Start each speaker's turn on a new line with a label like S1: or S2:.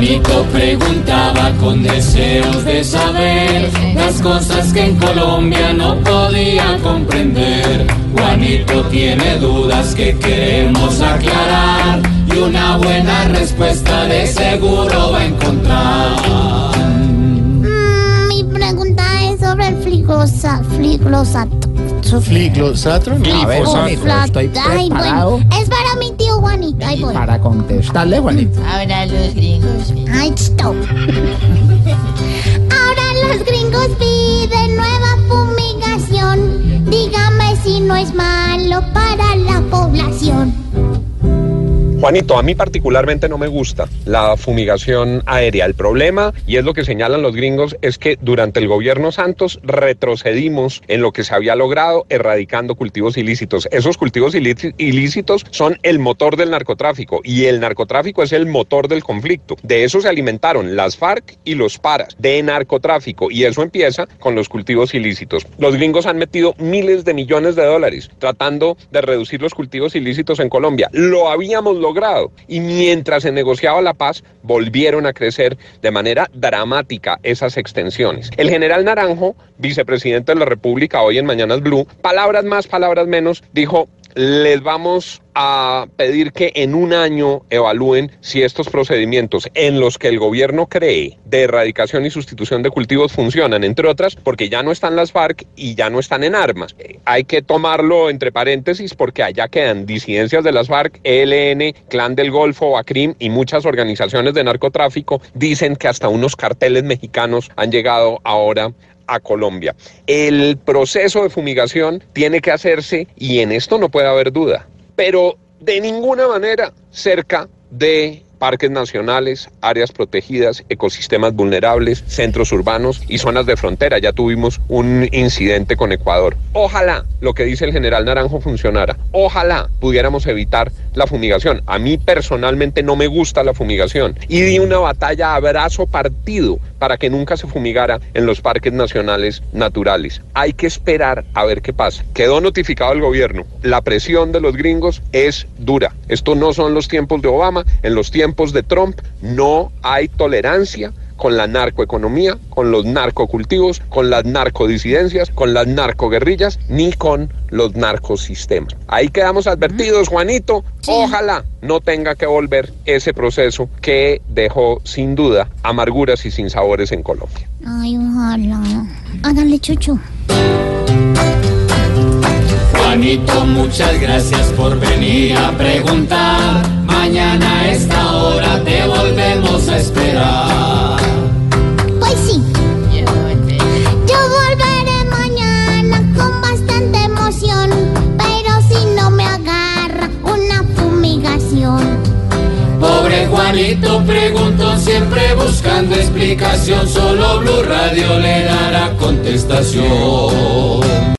S1: Juanito preguntaba con deseos de saber las cosas que en Colombia no podía comprender. Juanito tiene dudas que queremos aclarar y una buena respuesta de seguro va a encontrar.
S2: Mm, mi pregunta es sobre el fliglosa, fliglosato.
S3: Fliglosato, no.
S4: A ver, estoy
S2: Ay,
S4: preparado
S2: bueno, es para Juanito. Ahí voy.
S4: para contestarle, Juanito.
S5: Ahora los gringos.
S2: Ay, stop. Ahora los gringos piden nueva fumigación. Dígame si no es malo para la población.
S6: Juanito, a mí particularmente no me gusta la fumigación aérea. El problema, y es lo que señalan los gringos, es que durante el gobierno Santos retrocedimos en lo que se había logrado erradicando cultivos ilícitos. Esos cultivos ilí- ilícitos son el motor del narcotráfico y el narcotráfico es el motor del conflicto. De eso se alimentaron las FARC y los paras, de narcotráfico, y eso empieza con los cultivos ilícitos. Los gringos han metido miles de millones de dólares tratando de reducir los cultivos ilícitos en Colombia. Lo habíamos logrado y mientras se negociaba la paz volvieron a crecer de manera dramática esas extensiones. El general Naranjo, vicepresidente de la República hoy en Mañanas Blue, palabras más, palabras menos, dijo les vamos a pedir que en un año evalúen si estos procedimientos en los que el gobierno cree de erradicación y sustitución de cultivos funcionan, entre otras porque ya no están las FARC y ya no están en armas. Eh, Hay que tomarlo entre paréntesis porque allá quedan disidencias de las FARC, ELN, Clan del Golfo, ACRIM y muchas organizaciones de narcotráfico dicen que hasta unos carteles mexicanos han llegado ahora a Colombia. El proceso de fumigación tiene que hacerse, y en esto no puede haber duda, pero de ninguna manera cerca de parques nacionales, áreas protegidas, ecosistemas vulnerables, centros urbanos y zonas de frontera. Ya tuvimos un incidente con Ecuador. Ojalá lo que dice el general Naranjo funcionara. Ojalá pudiéramos evitar la fumigación. A mí personalmente no me gusta la fumigación y di una batalla a brazo partido para que nunca se fumigara en los parques nacionales naturales. Hay que esperar a ver qué pasa. Quedó notificado el gobierno. La presión de los gringos es dura. Esto no son los tiempos de Obama. En los tiempos de Trump no hay tolerancia con la narcoeconomía, con los narcocultivos, con las narcodisidencias, con las narcoguerrillas, ni con los narcosistemas. Ahí quedamos advertidos, Juanito. Ojalá no tenga que volver ese proceso que dejó sin duda amarguras y sinsabores en Colombia.
S2: Ay, ojalá. Háganle chucho.
S1: Juanito, muchas gracias por venir a preguntar. Pobre Juanito preguntó siempre buscando explicación. Solo Blue Radio le dará contestación.